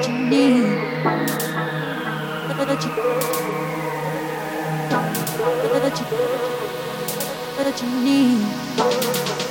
what you need. What you, what what you need.